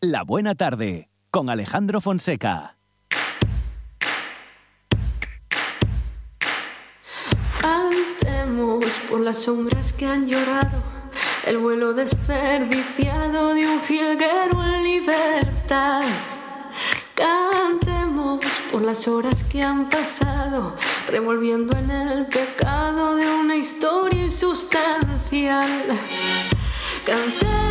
La Buena Tarde, con Alejandro Fonseca. Cantemos por las sombras que han llorado, el vuelo desperdiciado de un jilguero en libertad. Cantemos por las horas que han pasado, revolviendo en el pecado de una historia insustancial. Cantemos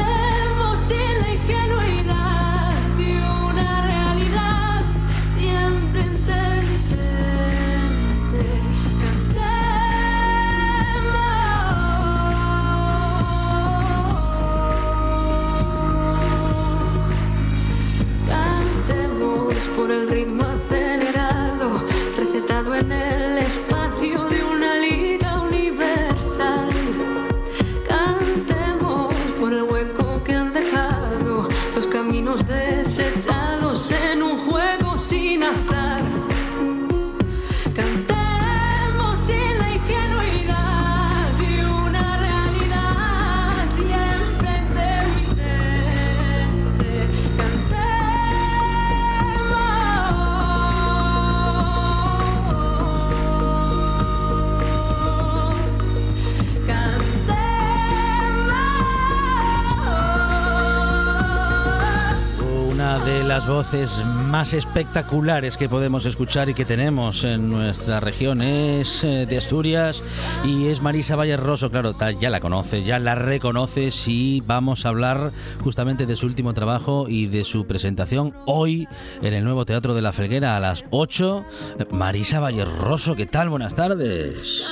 voces más espectaculares que podemos escuchar y que tenemos en nuestra región es eh, de Asturias y es Marisa Valle Rosso, claro, ya la conoce, ya la reconoces y vamos a hablar justamente de su último trabajo y de su presentación hoy en el nuevo Teatro de la Felguera a las 8. Marisa Valle Rosso, ¿qué tal? Buenas tardes.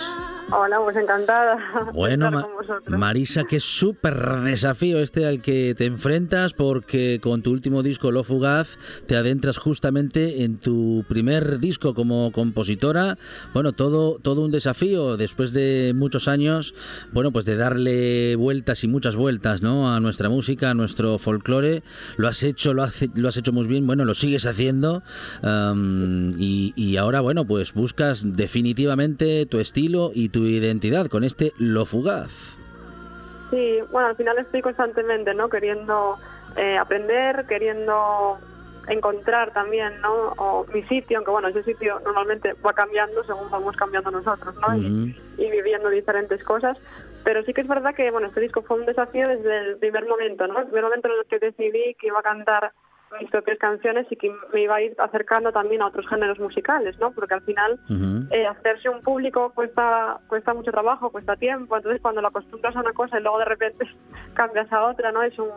Hola, pues encantada. de Bueno, estar con vosotros. Marisa, qué súper desafío este al que te enfrentas porque con tu último disco, Lo Fugaz, te adentras justamente en tu primer disco como compositora. Bueno, todo, todo un desafío después de muchos años, bueno, pues de darle vueltas y muchas vueltas, ¿no? A nuestra música, a nuestro folclore. Lo has hecho, lo, hace- lo has hecho muy bien, bueno, lo sigues haciendo am, y, y ahora, bueno, pues buscas definitivamente tu estilo y tu identidad con este Lo Fugaz. Sí, bueno, al final estoy constantemente, ¿no? Queriendo eh, aprender, queriendo encontrar también, ¿no? O mi sitio, aunque bueno, ese sitio normalmente va cambiando según vamos cambiando nosotros, ¿no? Y- y, viviendo diferentes cosas. Pero sí que es verdad que, bueno, este disco fue un desafío desde el primer momento, ¿no? El primer momento en el que decidí que iba a cantar mis propias canciones y que me iba a ir acercando también a otros géneros musicales, ¿no? Porque al final eh, hacerse un público cuesta cuesta mucho trabajo, cuesta tiempo, entonces cuando lo acostumbras a una cosa y luego de repente cambias a otra, ¿no? Es un,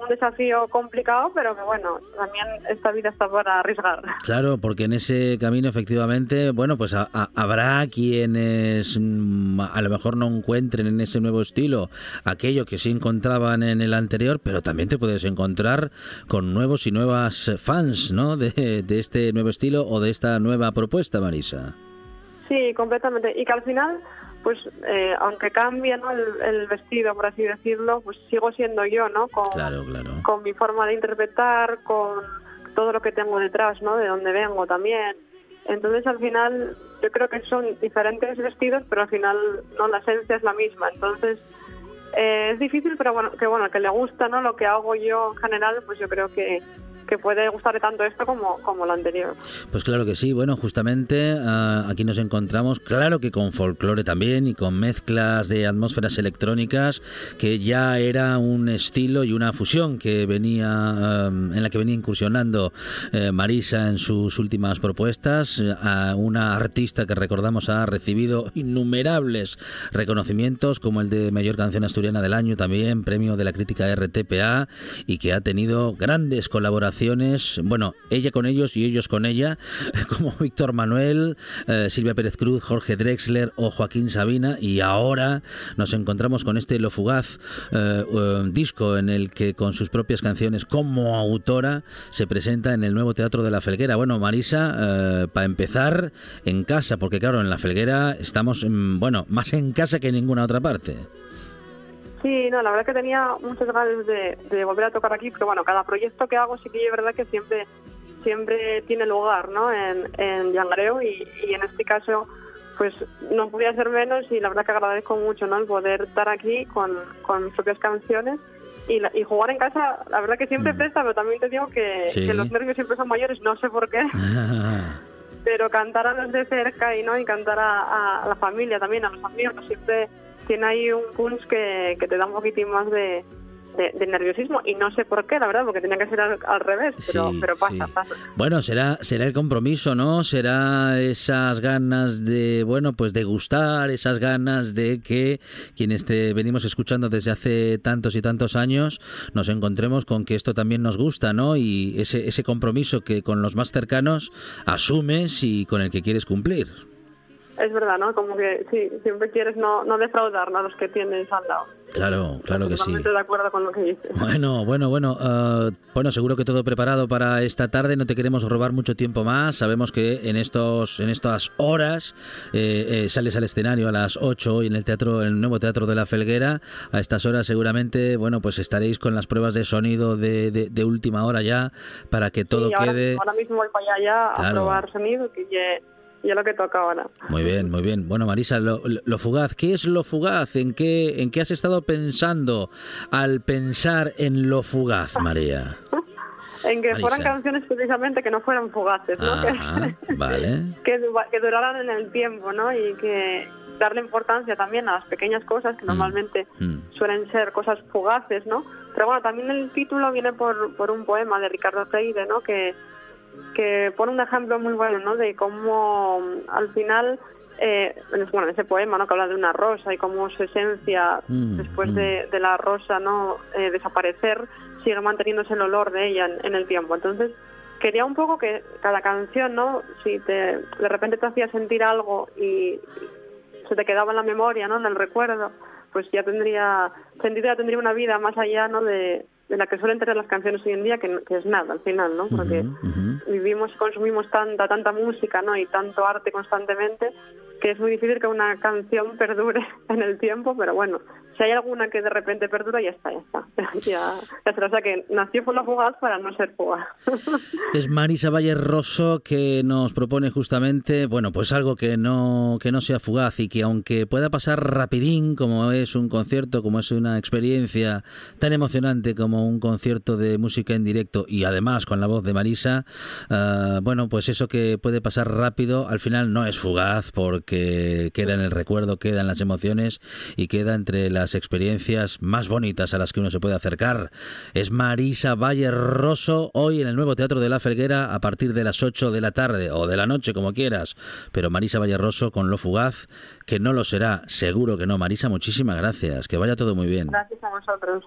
un desafío complicado, pero que bueno, también esta vida está para arriesgar. Claro, porque en ese camino efectivamente, bueno, pues a- a- habrá quienes mm, a lo mejor no encuentren en ese nuevo estilo aquello que sí encontraban en el anterior, pero también te puedes encontrar con nuevos y nuevas fans, ¿no? De, de este nuevo estilo o de esta nueva propuesta, Marisa. Sí, completamente. Y que al final, pues, eh, aunque cambie ¿no? el, el vestido, por así decirlo, pues sigo siendo yo, ¿no? Con, Claro, claro. con mi forma de interpretar, con todo lo que tengo detrás, ¿no? De dónde vengo también. Entonces, al final, yo creo que son diferentes vestidos, pero al final, no, la esencia es la misma. Entonces, eh, es difícil, pero bueno, que bueno, que le gusta, ¿no? Lo que hago yo en general, pues yo creo que, que puede gustarle tanto esto como, como lo anterior. Pues claro que sí, bueno, justamente ah, aquí nos encontramos, claro que con folclore también y con mezclas de atmósferas electrónicas, que ya era un estilo y una fusión que venía ah, en la que venía incursionando eh, Marisa en sus últimas propuestas, una artista que recordamos ha recibido innumerables reconocimientos como el de Mayor Canción Asturiana del Año también, premio de la crítica RTPA y que ha tenido grandes colaboraciones, bueno, ella con ellos y ellos con ella, como Víctor Manuel, eh, Silvia Pérez Cruz, Jorge Drexler o Joaquín Sabina y ahora nos encontramos con este Lo Fugaz eh, eh, disco en el que con sus propias canciones como autora se presenta en el nuevo Teatro de la Felguera. Bueno, Marisa, para empezar en casa, porque claro, en la Felguera estamos, mm, bueno, más en casa que en ninguna otra parte. Sí, no, la verdad que tenía muchas ganas de, de volver a tocar aquí, porque bueno, cada proyecto que hago sí que es verdad que siempre siempre tiene lugar, ¿no? En, en Yangreo y, y en este caso pues no podía ser menos y la verdad que agradezco mucho, ¿no? El poder estar aquí con, con mis propias canciones y, y, jugar en casa, la verdad que siempre mm. presta, pero también te digo que, los nervios siempre son mayores, no sé por qué. pero cantar a los de cerca y no y cantar a, la familia también, a los amigos, siempre tiene ahí un punch que, que te da un poquitín más de, de, nerviosismo y no sé por qué, la verdad, porque tenía que ser al, revés, pero, pero pasa, pasa. Bueno, será, será el compromiso, ¿no? Será esas ganas de, bueno, pues de gustar, esas ganas de que quienes te venimos escuchando desde hace tantos y tantos años nos encontremos con que esto también nos gusta, ¿no? Y ese, ese compromiso que con los más cercanos asumes y con el que quieres cumplir. Es verdad, ¿no? Como que sí, siempre quieres no, no defraudar a los que tienes al lado. Claro, claro que sí. de acuerdo con lo que dices. Bueno, bueno, bueno. Uh, bueno, seguro que todo preparado para esta tarde. No te queremos robar mucho tiempo más. Sabemos que en estos en estas horas eh, eh, sales al escenario a las 8 hoy en el teatro, el nuevo teatro de la Felguera. A estas horas seguramente, bueno, pues estaréis con las pruebas de sonido de, de, última hora ya para que todo quede. Ahora mismo voy para allá ya a probar sonido que ya y lo que toca ahora. Muy bien, muy bien. Bueno, Marisa, lo, fugaz, ¿qué es lo fugaz? ¿En qué, ¿En qué has estado pensando al pensar en lo fugaz, María? en que fueran canciones precisamente que no fueran fugaces, ¿no? que, vale. que, duraran en el tiempo, ¿no? Y que darle importancia también a las pequeñas cosas que mm, normalmente mm. suelen ser cosas fugaces, ¿no? Pero bueno, también el título viene por, por un poema de Ricardo Teide, ¿no? Que que pone un ejemplo muy bueno, ¿no? De cómo al final, eh, bueno, ese poema, ¿no? Que habla de una rosa y cómo su esencia, mm, después De, mm. la rosa, ¿no? Eh, desaparecer, sigue manteniéndose el olor de ella en, el tiempo. Entonces, quería un poco que cada canción, ¿no? Si te, de repente te hacía sentir algo y se te quedaba en la memoria, ¿no? En el recuerdo, pues ya tendría sentido, ya tendría una vida más allá, ¿no? De, de la que suelen tener las canciones hoy en día, que, es nada al final, ¿no? Porque vivimos consumimos tanta, tanta música, ¿no? Y tanto arte constantemente que es muy difícil que una canción perdure en el tiempo, pero bueno, si hay alguna que de repente perdura, ya está, ya está. ya, ya O sea que nació la Fugaz para no ser fugaz. es Marisa Valle Rosso que nos propone justamente, bueno, pues algo que no, que no sea fugaz y que aunque pueda pasar rapidín, como es un concierto, como es una experiencia tan emocionante como un concierto de música en directo y además con la voz de Marisa, ah, bueno, pues eso que puede pasar rápido, al final no es fugaz porque queda en el recuerdo, queda en las emociones y queda entre las experiencias más bonitas a las que uno se puede acercar. Es Marisa Valle Rosso hoy en el nuevo Teatro de la Felguera a partir de las 8 de la tarde o de la noche, como quieras. Pero Marisa Valle Rosso con Lo Fugaz, que no lo será, seguro que no. Marisa, muchísimas gracias. Que vaya todo muy bien. Gracias a vosotros.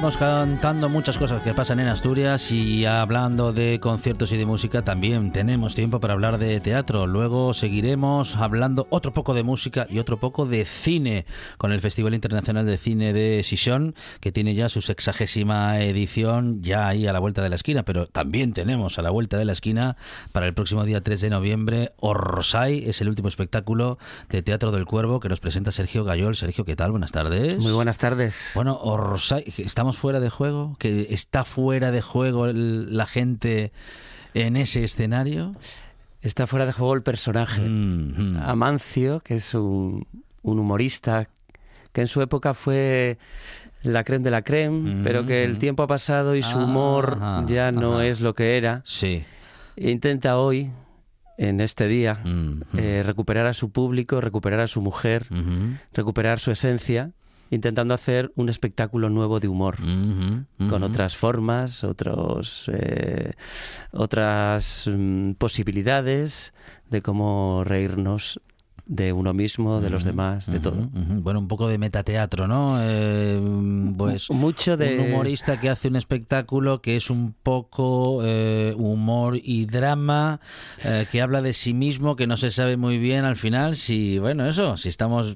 Contando muchas cosas que pasan en Asturias y hablando de conciertos y de música también tenemos tiempo para hablar de teatro. Luego seguiremos hablando otro poco de música y otro poco de cine con el Festival Internacional de Cine de Sison que tiene ya su sexagésima edición ya ahí a la vuelta de la esquina, pero también tenemos a la vuelta de la esquina para el próximo día 3 de noviembre Orsay, es el último espectáculo de Teatro del Cuervo que nos presenta Sergio Gayol. Sergio, ¿qué tal? Buenas tardes. Muy buenas tardes. Bueno, Orsay, estamos fuera de juego, que está fuera de juego la gente en ese escenario. Está fuera de juego el personaje. Mm, mm. Amancio, que es un, humorista que en su época fue la creme de la creme, pero que el tiempo ha pasado y su humor Ajá, ya no ajá. es lo que era. Sí. Intenta hoy, en este día, Mm, eh, recuperar a su público, recuperar a su mujer, recuperar su esencia, intentando hacer un espectáculo nuevo de humor. con otras formas, otros, eh, otras mm, posibilidades de cómo reírnos de uno mismo, de los demás, de todo. Bueno, un poco de metateatro, ¿no? Eh, pues Mucho de... un humorista que hace un espectáculo que es un poco eh, humor y drama, eh, que habla de sí mismo, que no se sabe muy bien al final si, bueno, eso, si estamos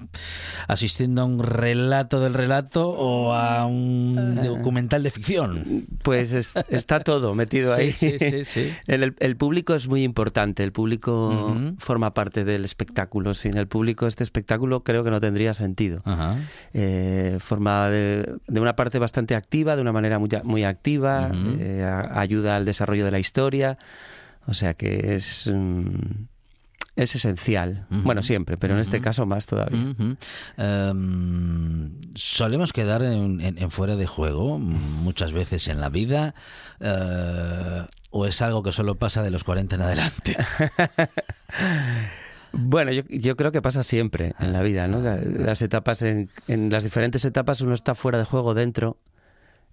asistiendo a un relato del relato o a un documental de ficción. Pues es- está todo metido ahí. Sí, sí, sí, sí. El, el público es muy importante, el público forma parte del espectáculo. Sin el público este espectáculo creo que no tendría sentido. Ajá. Eh, forma de, de una parte bastante activa, de una manera muy, muy activa, eh, a- ayuda al desarrollo de la historia, o sea que es, mm, es esencial. Bueno, siempre, pero en este caso más todavía. Em, solemos quedar en, en- en fuera de juego muchas veces en la vida eh, o es algo que solo pasa de los 40 en adelante. Bueno, yo, yo creo que pasa siempre en la vida, ¿no? La- Las etapas, en, en las diferentes etapas uno está fuera de juego dentro.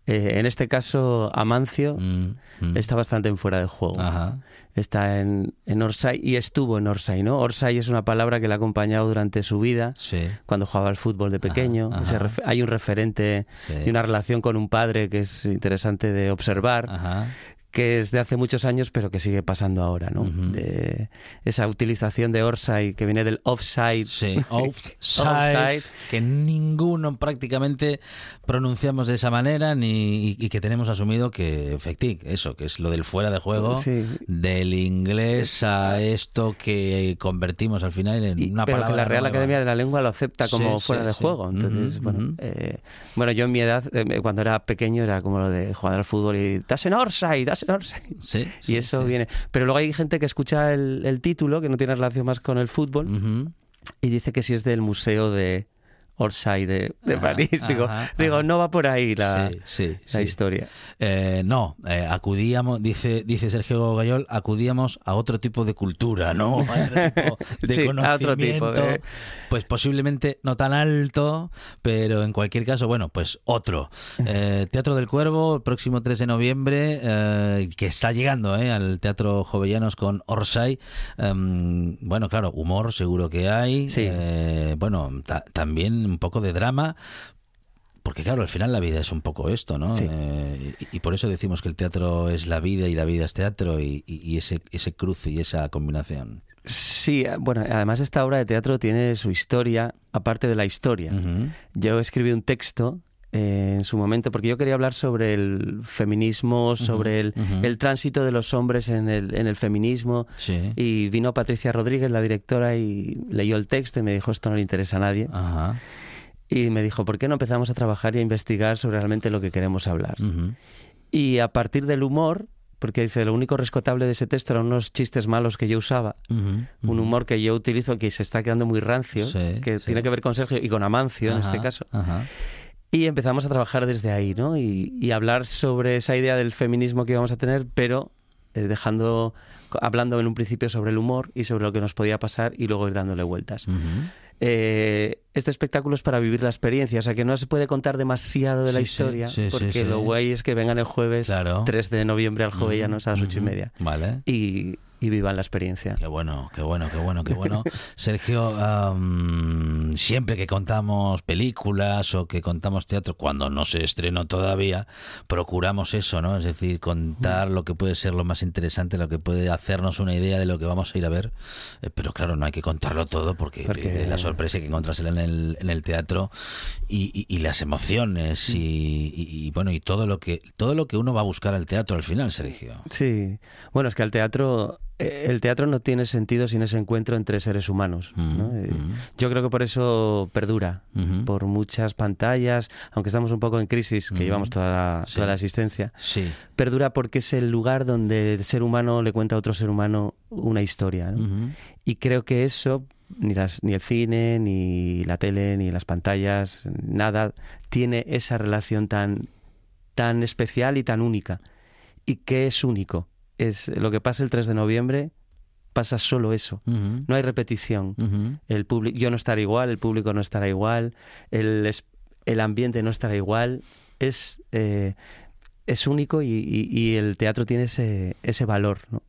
Eh, en este caso, Amancio Mm, mm. está bastante en fuera de juego. Ajá. Está en, en Orsay y estuvo en Orsay, ¿no? Orsay es una palabra que le ha acompañado durante su vida. Sí. cuando jugaba al fútbol de pequeño. Ajá, ajá. hay un referente Sí. y una relación con un padre que es interesante de observar, Ajá. Que es de hace muchos años, pero que sigue pasando ahora, ¿no? De esa utilización de Orsay que viene del offside. Sí, offside, Offside. que ninguno prácticamente pronunciamos de esa manera ni, y, y que tenemos asumido que, efectivamente, eso, que es lo del fuera de juego, Sí. del inglés a esto que convertimos al final en Y- una pero palabra que la Real nueva. Academia de la Lengua lo acepta como Sí, fuera sí, de juego. Entonces, bueno, eh, bueno, yo en mi edad, eh, cuando era pequeño, era como lo de jugar al fútbol y das en Orsay, das Sí, sí, y eso sí. viene. Pero luego hay gente que escucha el, el título, que no tiene relación más con el fútbol, y dice que si es del museo de Orsay de, de Ajá, París. digo, ajá, digo ajá. no va por ahí la, Sí, sí, la sí. historia. Eh, no, eh, acudíamos, dice, dice Sergio Gayol, acudíamos a otro tipo de cultura, ¿no? A otro tipo de conocimiento, otro tipo de- pues posiblemente no tan alto, pero en cualquier caso, bueno, pues otro. Eh, Teatro del Cuervo, el próximo 3 de noviembre, que está llegando eh, al Teatro Jovellanos con Orsay. Em, bueno, claro, humor seguro que hay. Sí. Bueno, ta- también un poco de drama, porque claro, al final la vida es un poco esto, ¿no? Sí. Eh, y, y por eso decimos que el teatro es la vida y la vida es teatro y, y- y ese, ese cruce y esa combinación. Sí, eh, bueno, además esta obra de teatro tiene su historia, aparte de la historia. Yo escribí un texto eh, en su momento, porque yo quería hablar sobre el feminismo, sobre el, ujú. el tránsito de los hombres en el, en el feminismo. Sí. Y vino Patricia Rodríguez, la directora, y leyó el texto y me dijo, esto no le interesa a nadie. Ajá. Y me dijo, ¿por qué no empezamos a trabajar y a investigar sobre realmente lo que queremos hablar? Ujú. Y a partir del humor, porque dice, lo único rescatable de ese texto eran unos chistes malos que yo usaba, Ujú. un humor que yo utilizo que se está quedando muy rancio, Sí, que sí. tiene que ver con Sergio y con Amancio en Ajá, este caso. Ajá. Y empezamos a trabajar desde ahí, ¿no? Y, y hablar sobre esa idea del feminismo que íbamos a tener, pero eh, dejando, hablando en un principio sobre el humor y sobre lo que nos podía pasar y luego ir dándole vueltas. Eh, este espectáculo es para vivir la experiencia, o sea que no se puede contar demasiado de la Sí, historia, sí, sí, porque lo guay es que vengan el jueves Claro. 3 de noviembre al Jovellanos a las ocho y media Vale. y, y vivan la experiencia. Qué bueno, qué bueno, qué bueno, qué bueno. Sergio, am, siempre que contamos películas o que contamos teatro, cuando no se estrenó todavía, procuramos eso, ¿no? Es decir, contar lo que puede ser lo más interesante, lo que puede hacernos una idea de lo que vamos a ir a ver. Eh, pero claro, no hay que contarlo todo porque, Porque- la sorpresa que encontras en el, en el teatro y, y- y las emociones y, y- bueno y todo lo que todo lo que uno va a buscar al teatro al final, Sergio. Sí, bueno, es que el teatro, el teatro no tiene sentido sin ese encuentro entre seres humanos. ¿no? Mm, Eh, mm. Yo creo que por eso perdura, por muchas pantallas, aunque estamos un poco en crisis, que llevamos toda la, Sí. toda la existencia, Sí. perdura porque es el lugar donde el ser humano le cuenta a otro ser humano una historia. Y creo que eso ni, las, ni el cine, ni la tele, ni las pantallas, nada tiene esa relación tan, tan especial y tan única. ¿Y qué es único? Es lo que pasa el 3 de noviembre, pasa solo eso. No hay repetición. El público, yo no estaré igual, el público no estará igual, el, el ambiente no estará igual. Es, eh, es único y, y, el teatro tiene ese, ese valor. ¿no?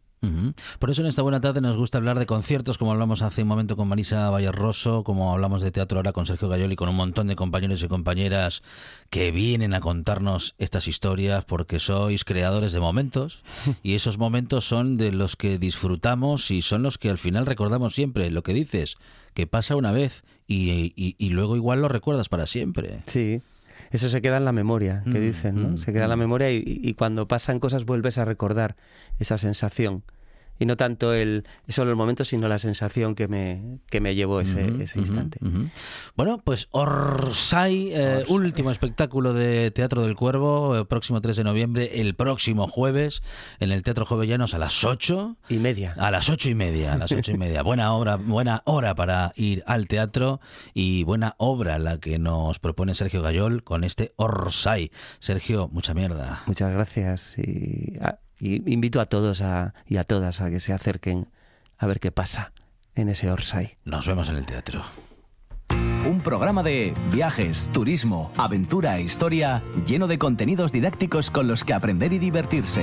Por eso en esta buena tarde nos gusta hablar de conciertos, como hablamos hace un momento con Marisa Vallarroso, como hablamos de teatro ahora con Sergio Gayoli, con un montón de compañeros y compañeras que vienen a contarnos estas historias porque sois creadores de momentos y esos momentos son de los que disfrutamos y son los que al final recordamos siempre. Lo que dices, que pasa una vez y, y, luego igual lo recuerdas para siempre. Sí, eso se queda en la memoria, que mm, dicen, ¿no? Mm, se queda en la mm. memoria y, cuando pasan cosas vuelves a recordar esa sensación y no tanto el solo el momento, sino la sensación que me, que me llevó ese, ese instante. Bueno, pues Orsay, eh, último espectáculo de Teatro del Cuervo, el próximo 3 de noviembre, el próximo jueves, en el Teatro Jovellanos a las 8. Y media. A las ocho y media, a las ocho y media. buena obra, buena hora para ir al teatro y buena obra la que nos propone Sergio Gayol con este Orsay. Sergio, mucha mierda. Muchas gracias y y invito a todos a, y a todas a que se acerquen a ver qué pasa en ese Orsay. Nos vemos en el teatro. Un programa de viajes, turismo, aventura e historia lleno de contenidos didácticos con los que aprender y divertirse.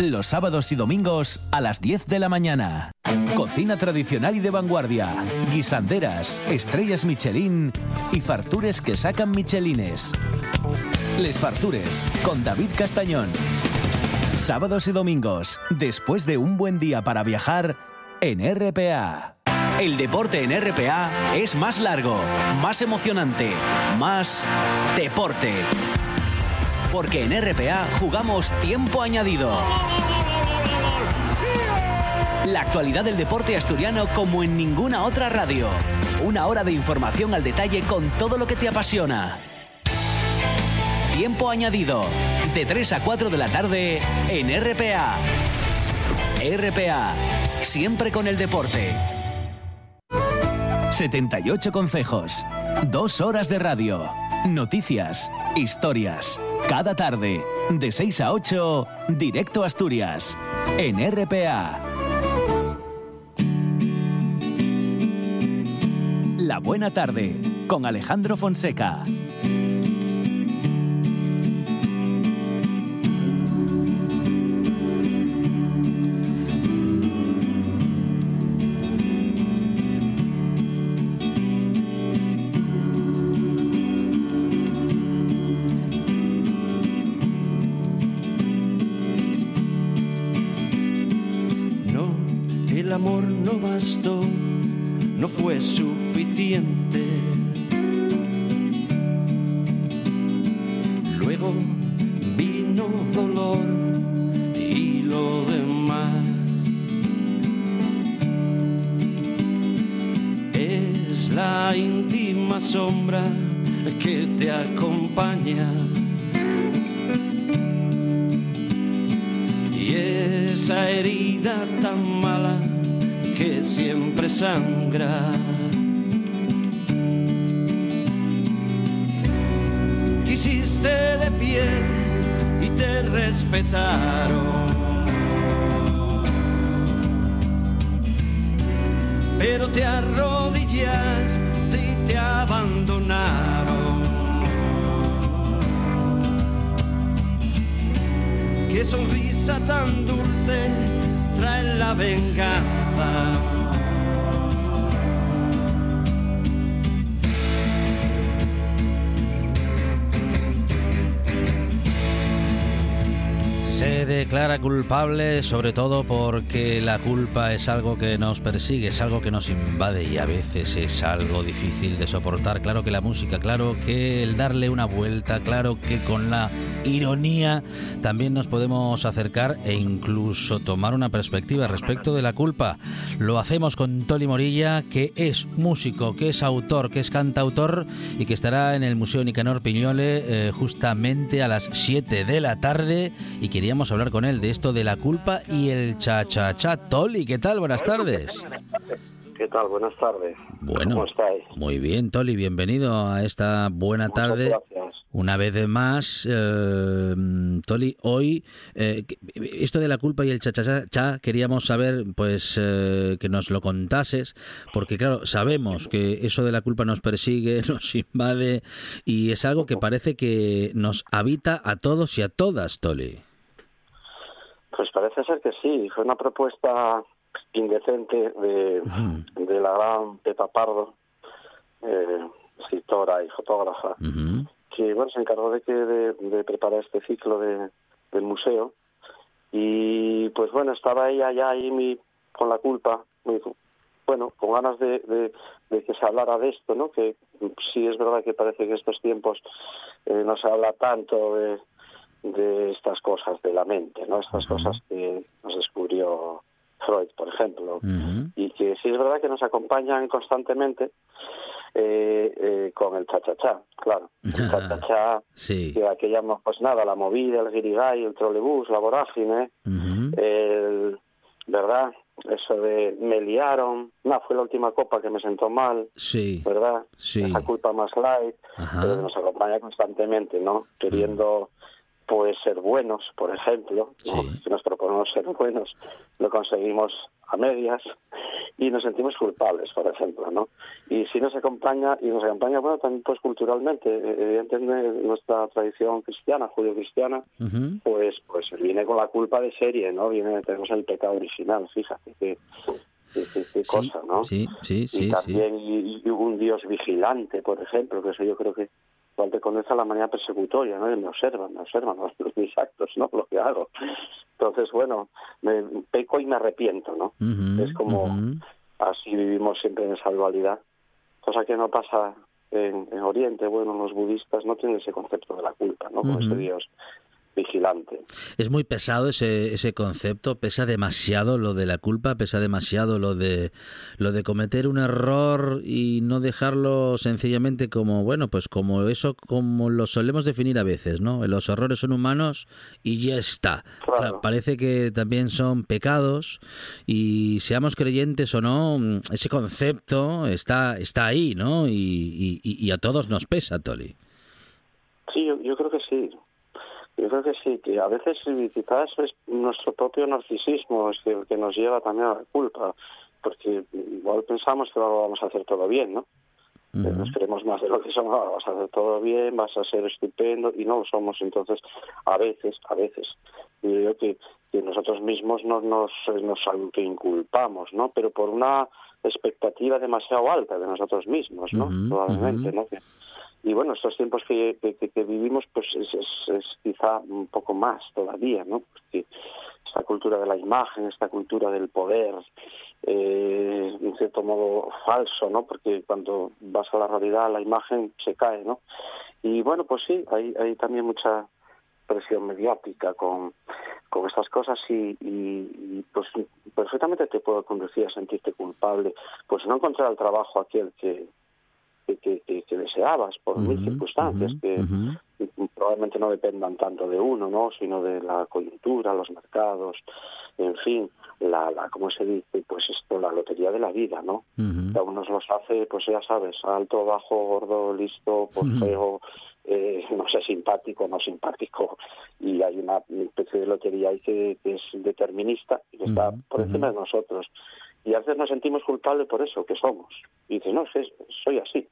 Los sábados y domingos a las 10 de la mañana. Cocina tradicional y de vanguardia. Guisanderas, estrellas Michelin y fartures que sacan Michelines. Les Fartures con David Castañón. Sábados y domingos, después de un buen día para viajar en RPA. El deporte en RPA es más largo, más emocionante, más deporte. Porque en RPA jugamos tiempo añadido. La actualidad del deporte asturiano como en ninguna otra radio. Una hora de información al detalle con todo lo que te apasiona. Tiempo añadido. De 3 a 4 de la tarde en RPA. RPA. Siempre con el deporte. 78 consejos, dos horas de radio, noticias, historias. Cada tarde, de 6 a 8, directo a Asturias, en RPA. La buena tarde, con Alejandro Fonseca. Quisiste de pie y te respetaron. Pero te arrodillaste y te abandonaron. Qué sonrisa tan dulce trae la venganza. Declara culpable sobre todo porque la culpa es algo que nos persigue, es algo que nos invade y a veces es algo difícil de soportar. Claro que la música, claro que el darle una vuelta, claro que con la ironía, también nos podemos acercar e incluso tomar una perspectiva respecto de la culpa. Lo hacemos con Toli Morilla, que es músico, que es autor, que es cantautor y que estará en el Museo Nicanor Piñole eh, justamente a las 7 de la tarde y queríamos hablar con él de esto de la culpa y el cha-cha-cha. Toli, ¿qué tal? Buenas tardes. ¿Qué tal? Buenas tardes. Bueno, ¿Cómo estáis? muy bien, Toli, bienvenido a esta buena Muchas tarde. gracias. Una vez más, eh, Toli, hoy, eh, esto de la culpa y el cha-cha-cha, queríamos saber, pues, eh, que nos lo contases, porque claro, sabemos que eso de la culpa nos persigue, nos invade, y es algo que parece que nos habita a todos y a todas, Toli. Pues parece ser que sí. Fue una propuesta indecente de, de la gran Pepa Pardo, eh, escritora y fotógrafa, que bueno se encargó de que de, de preparar este ciclo de, del museo. Y pues bueno estaba ella ya ahí mi, con la culpa bueno con ganas de, de, de que se hablara de esto no que sí es verdad que parece que estos tiempos eh, no se habla tanto de, de estas cosas de la mente no estas cosas que nos descubrió Freud por ejemplo y que sí es verdad que nos acompañan constantemente eh, eh, con el cha-cha-cha, claro. El cha-cha-cha, Sí. que aquí llamamos, pues nada, la movida, el guirigay, el trolebús, la vorágine, el, ¿verdad? Eso de me liaron, no, fue la última copa que me sentó mal, Sí. ¿verdad? Sí. Esa culpa más light, Ajá. pero que nos acompaña constantemente, ¿no? Queriendo, pues, ser buenos, por ejemplo, ¿no? Sí. Si nos proponemos ser buenos, lo conseguimos a medias y nos sentimos culpables, por ejemplo, ¿no? Y si nos acompaña, y nos acompaña, bueno, también pues culturalmente, eh, evidentemente nuestra tradición cristiana, judío-cristiana, Ujú. pues pues viene con la culpa de serie, ¿no? Viene, tenemos el pecado original, fíjate, qué, qué- qué- qué Sí, cosa, ¿no? sí, sí, y sí, sí. también y, y un Dios vigilante, por ejemplo, que eso yo creo que igual te conoce a la manera persecutoria, ¿no? Y me observan, me observan los, mis actos, ¿no? Lo que hago. Entonces, bueno, me peco y me arrepiento, ¿no? Es como así vivimos siempre en esa dualidad, cosa que no pasa en, en Oriente. Bueno, los budistas no tienen ese concepto de la culpa, ¿no? Como Ujú. ese Dios vigilante. Es muy pesado ese, ese concepto, pesa demasiado lo de la culpa, pesa demasiado lo de lo de cometer un error y no dejarlo sencillamente como, bueno, pues como eso como lo solemos definir a veces, ¿no? Los errores son humanos y ya está. Claro. Parece que también son pecados y seamos creyentes o no, ese concepto está está ahí, ¿no? Y, y- y- y a todos nos pesa, Toli. Sí, yo, yo creo que sí. Yo creo que sí, que a veces quizás es nuestro propio narcisismo es el que nos lleva también a la culpa, porque igual pensamos que lo vamos a hacer todo bien, ¿no? Nos creemos más de lo que somos, "Ah, vas a hacer todo bien, vas a ser estupendo, y no lo somos. Entonces, a veces, a veces, yo que, que nosotros mismos no nos, nos autoinculpamos, ¿no? Pero por una expectativa demasiado alta de nosotros mismos, ¿no? Probablemente, ujú. ¿no? Y bueno, estos tiempos que- que vivimos, pues es, es- es quizá un poco más todavía, ¿no? Porque esta cultura de la imagen, esta cultura del poder, eh, en cierto modo falso, ¿no? Porque cuando vas a la realidad, la imagen se cae, ¿no? Y bueno, pues sí, hay, hay también mucha presión mediática con, con estas cosas y, y, y, pues perfectamente te puedo conducir a sentirte culpable, pues no encontrar el trabajo aquel que, que, que, que- que deseabas por mil circunstancias que probablemente no dependan tanto de uno, ¿no? sino de la coyuntura, los mercados, en fin, la, la ¿cómo se dice? Pues esto, la lotería de la vida, ¿no? Que a unos los hace, pues ya sabes, alto, bajo, gordo, listo, Ujú. feo, eh, no sé, simpático, no simpático, y hay una especie de lotería ahí que, que es determinista y que está por encima de nosotros. Y a veces nos sentimos culpables por eso, que somos. Y dices, no, que soy así.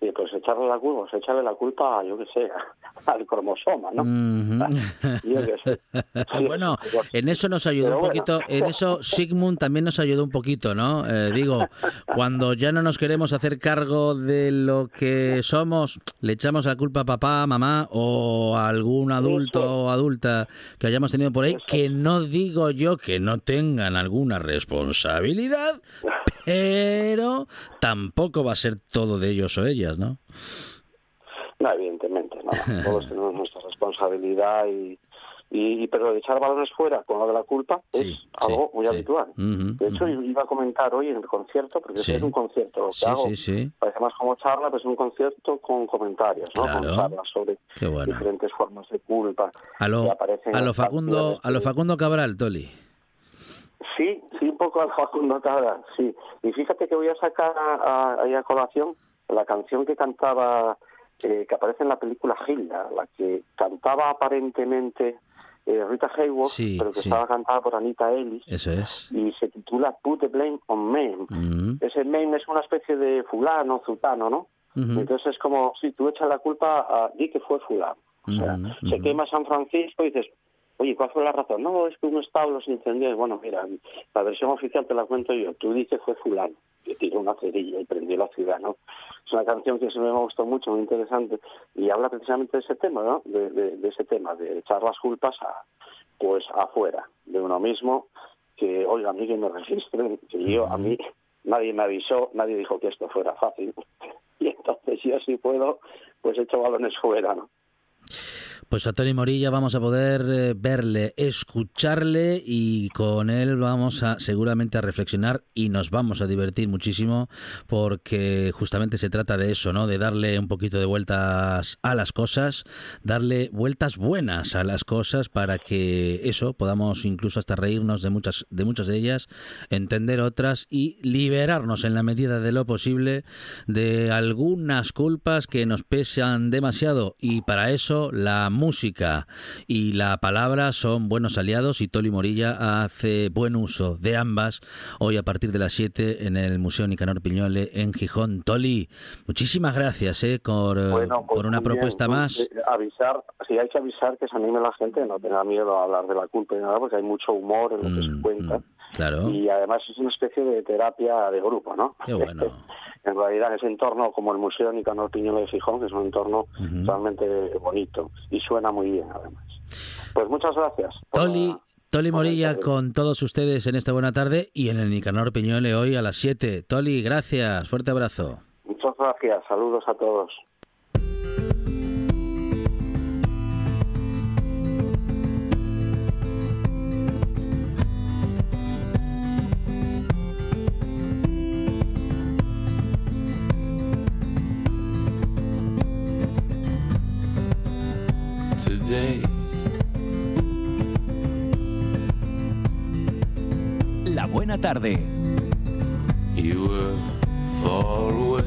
Y pues echarle la culpa, pues echarle la culpa, yo qué sé, al cromosoma, ¿no? Ujú. Yo qué sé. Sí, bueno, pues, en eso nos ayudó un bueno. poquito, en eso Sigmund también nos ayudó un poquito, ¿no? Eh, digo, cuando ya no nos queremos hacer cargo de lo que somos, le echamos la culpa a papá, mamá o a algún adulto o adulta que hayamos tenido por ahí, que no digo yo que no tengan alguna responsabilidad, pero tampoco va a ser todo de ellos o ellas, ¿no? No, evidentemente, no. todos tenemos nuestra responsabilidad y, y, pero echar balones fuera con lo de la culpa es algo muy habitual. de hecho, iba a comentar hoy en el concierto, porque es un concierto, que hago, parece más como charla, pero es un concierto con comentarios, ¿no? Con charlas sobre diferentes formas de culpa. A lo, a lo Facundo, a lo Facundo Cabral, Toli. Sí, sí, un poco a Facundo Cabral, sí. Y fíjate que voy a sacar ahí a, colación la canción que cantaba, eh, que aparece en la película Hilda, la que cantaba aparentemente eh, Rita Hayworth, pero que estaba cantada por Anita Ellis. Eso es. Y se titula Put the Blame on Men. Ese men es una especie de fulano, zutano, ¿no? Entonces es como, si tú echas la culpa a di que fue fulano. O sea, se quema San Francisco y dices, oye, ¿cuál fue la razón? No, es que un establo se incendió. Bueno, mira, la versión oficial te la cuento yo. Tú dices fue fulano, que tiró una cerilla y prendió la ciudad, ¿no? Es una canción que se me gustó mucho, muy interesante, y habla precisamente de ese tema, ¿no? De, ese tema, de echar las culpas a, pues afuera de uno mismo, que, oiga, a mí que me registren, que yo, a mí, nadie me avisó, nadie dijo que esto fuera fácil, y entonces yo si puedo, pues echo balones fuera, ¿no? Pues a Tony Morilla vamos a poder eh, verle, escucharle y con él vamos a seguramente a reflexionar y nos vamos a divertir muchísimo porque justamente se trata de eso, ¿no? De darle un poquito de vueltas a las cosas, darle vueltas buenas a las cosas para que eso podamos incluso hasta reírnos de muchas de muchas de ellas, entender otras y liberarnos en la medida de lo posible de algunas culpas que nos pesan demasiado y para eso la y la palabra son buenos aliados y Toli Morilla hace buen uso de ambas hoy a partir de las 7 en el Museo Nicanor Piñole en Gijón. Toli, muchísimas gracias eh, por, pues por una propuesta pues, más. Eh, avisar, si hay que avisar que se anime la gente, no tenga miedo a hablar de la culpa y nada, porque hay mucho humor en lo que se mm, cuenta. Mm, claro. Y además es una especie de terapia de grupo, ¿no? Qué bueno. en realidad ese entorno como el Museo Nicanor Piñolo de Gijón, que es un entorno realmente bonito y suena muy bien además. Pues muchas gracias. Toli, Toli Morilla con todos ustedes en esta buena tarde y en el Nicanor Piñole hoy a las 7. Toli, gracias, fuerte abrazo. Muchas gracias, saludos a todos. La buena tarde. You were far away.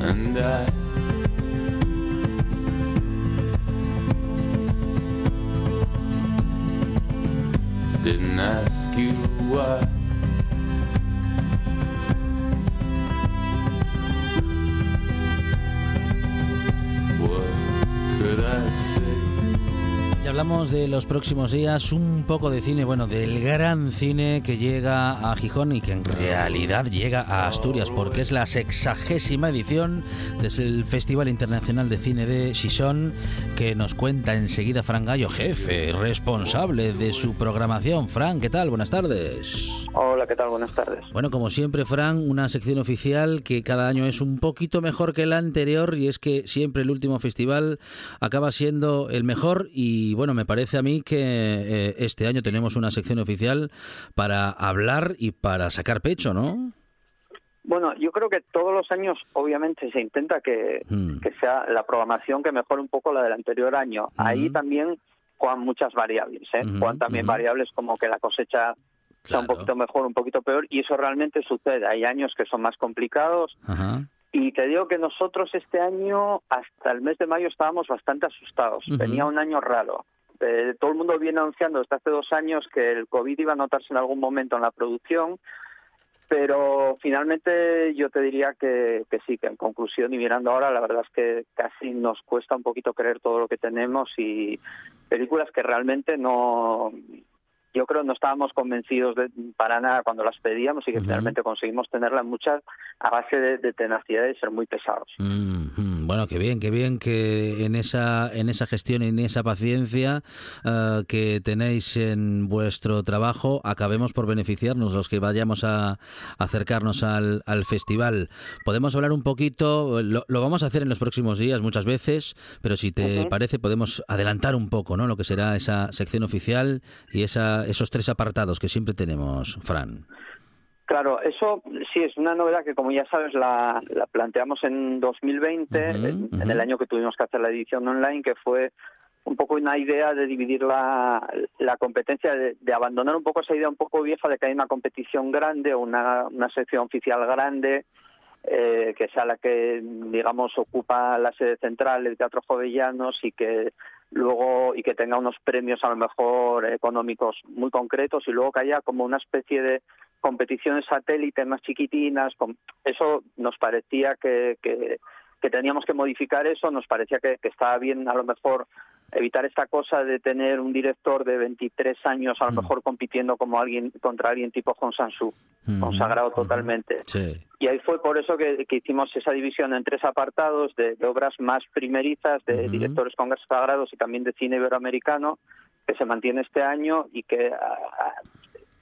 And I didn't ask you why. Hablamos de los próximos días, un poco de cine, bueno, del gran cine que llega a Gijón y que en realidad llega a Asturias, porque es la sexagésima edición del Festival Internacional de Cine de Gijón, que nos cuenta enseguida Fran Gallo, jefe, responsable de su programación. Fran, ¿qué tal? Buenas tardes. Hola, ¿qué tal? Buenas tardes. Bueno, como siempre, Fran, una sección oficial que cada año es un poquito mejor que la anterior y es que siempre el último festival acaba siendo el mejor y bueno, me parece a mí que eh, este año tenemos una sección oficial para hablar y para sacar pecho, ¿no? Bueno, yo creo que todos los años, obviamente, se intenta que, hmm. sea la programación que mejore un poco la del anterior año. Ahí también juegan muchas variables, ¿eh? Juegan también variables como que la cosecha sea un poquito mejor, un poquito peor, y eso realmente sucede. Hay años que son más complicados. Y te digo que nosotros este año, hasta el mes de mayo, estábamos bastante asustados. Venía un año raro. Eh, todo el mundo viene anunciando desde hace dos años que el COVID iba a notarse en algún momento en la producción, pero finalmente yo te diría que, que, sí, que en conclusión y mirando ahora, la verdad es que casi nos cuesta un poquito creer todo lo que tenemos y películas que realmente no, yo creo no estábamos convencidos de, para nada cuando las pedíamos y que finalmente conseguimos tenerlas muchas a base de, tenacidad y ser muy pesados. Bueno, qué bien, qué bien que en esa, en esa gestión y en esa paciencia eh, que tenéis en vuestro trabajo acabemos por beneficiarnos los que vayamos a, acercarnos al, festival. Podemos hablar un poquito, lo, vamos a hacer en los próximos días muchas veces, pero si te parece podemos adelantar un poco ¿no? lo que será esa sección oficial y esa, esos tres apartados que siempre tenemos, Fran. Claro, eso sí es una novedad que, como ya sabes, la, planteamos en 2020, en, el año que tuvimos que hacer la edición online, que fue un poco una idea de dividir la, competencia, de, abandonar un poco esa idea un poco vieja de que hay una competición grande o una, sección oficial grande, eh, que sea la que, digamos, ocupa la sede central, el Teatro Jovellanos y que luego y que tenga unos premios a lo mejor económicos muy concretos y luego que haya como una especie de competiciones satélite más chiquitinas, eso nos parecía que, que, teníamos que modificar eso, nos parecía que, estaba bien a lo mejor evitar esta cosa de tener un director de 23 años a lo mm. mejor compitiendo como alguien contra alguien tipo Juan Sansu, mm. consagrado totalmente. Y ahí fue por eso que, hicimos esa división en tres apartados de, obras más primerizas, de directores consagrados y también de cine iberoamericano, que se mantiene este año y que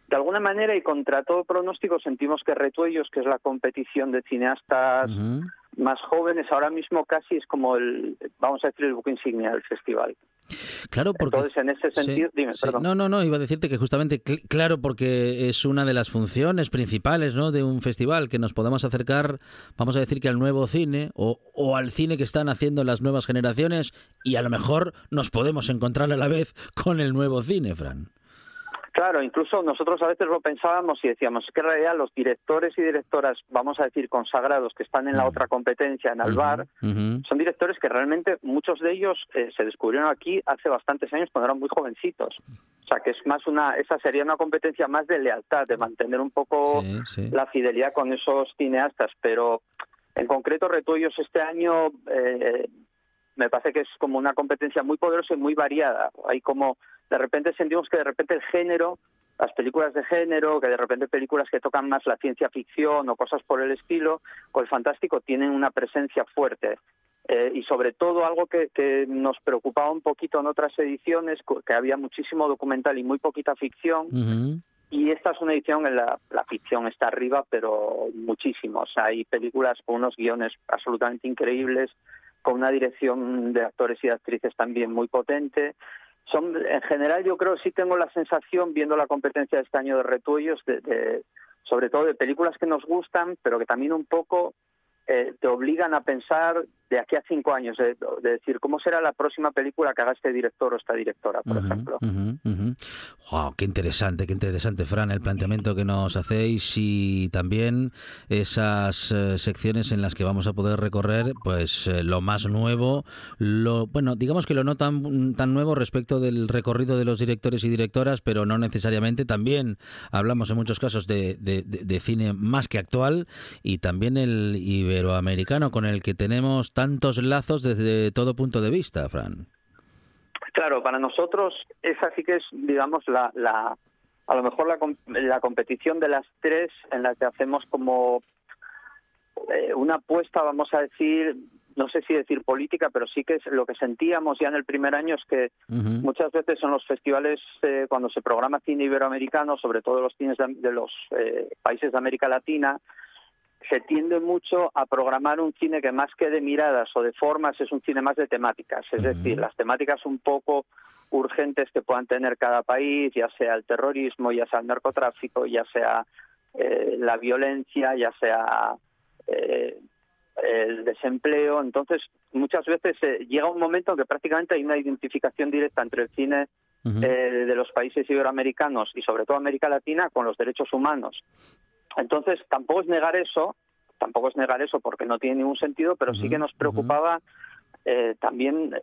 de alguna manera y contra todo pronóstico sentimos que Retuellos, que es la competición de cineastas más jóvenes, ahora mismo casi es como el, vamos a decir, el buque insignia del festival. Claro, porque... Entonces, en ese sentido, dime, perdón. No, no, no, iba a decirte que justamente, claro, porque es una de las funciones principales ¿no? de un festival, que nos podamos acercar, vamos a decir que al nuevo cine o, o al cine que están haciendo las nuevas generaciones y a lo mejor nos podemos encontrar a la vez con el nuevo cine, Fran. Claro, incluso nosotros a veces lo pensábamos y decíamos que en realidad los directores y directoras, vamos a decir consagrados, que están en la otra competencia, en Alvar, son directores que realmente muchos de ellos eh, se descubrieron aquí hace bastantes años cuando eran muy jovencitos. O sea, que es más una, esa sería una competencia más de lealtad, de mantener un poco la fidelidad con esos cineastas, pero en concreto Retuellos este año eh, me parece que es como una competencia muy poderosa y muy variada. Hay como de repente sentimos que de repente el género, las películas de género, que de repente películas que tocan más la ciencia ficción o cosas por el estilo, o el fantástico tienen una presencia fuerte. Eh, y sobre todo algo que, que, nos preocupaba un poquito en otras ediciones, que había muchísimo documental y muy poquita ficción. Y esta es una edición en la, la ficción está arriba, pero muchísimo. O sea, hay películas con unos guiones absolutamente increíbles, con una dirección de actores y de actrices también muy potente son en general yo creo sí tengo la sensación viendo la competencia de este año de retuellos de, sobre todo de películas que nos gustan pero que también un poco eh, te obligan a pensar de aquí a cinco años, de, decir cómo será la próxima película que haga este director o esta directora, por ejemplo. Wow, qué interesante, qué interesante, Fran, el planteamiento que nos hacéis y también esas eh, secciones en las que vamos a poder recorrer, pues eh, lo más nuevo, lo bueno, digamos que lo no tan, tan nuevo respecto del recorrido de los directores y directoras, pero no necesariamente. También hablamos en muchos casos de, de cine más que actual y también el iberoamericano con el que tenemos tantos lazos desde todo punto de vista, Fran. Claro, para nosotros esa sí que es, digamos, la, la a lo mejor la, la competición de las tres en la que hacemos como eh, una apuesta, vamos a decir, no sé si decir política, pero sí que es lo que sentíamos ya en el primer año es que muchas veces en los festivales, eh, cuando se programa cine iberoamericano, sobre todo los cines de, los eh, países de América Latina, se tiende mucho a programar un cine que más que de miradas o de formas es un cine más de temáticas, es decir, las temáticas un poco urgentes que puedan tener cada país, ya sea el terrorismo, ya sea el narcotráfico, ya sea eh, la violencia, ya sea eh, el desempleo. Entonces, muchas veces eh, llega un momento en que prácticamente hay una identificación directa entre el cine de los países iberoamericanos y sobre todo América Latina con los derechos humanos. Entonces, tampoco es negar eso, tampoco es negar eso porque no tiene ningún sentido, pero sí que nos preocupaba eh, también eh,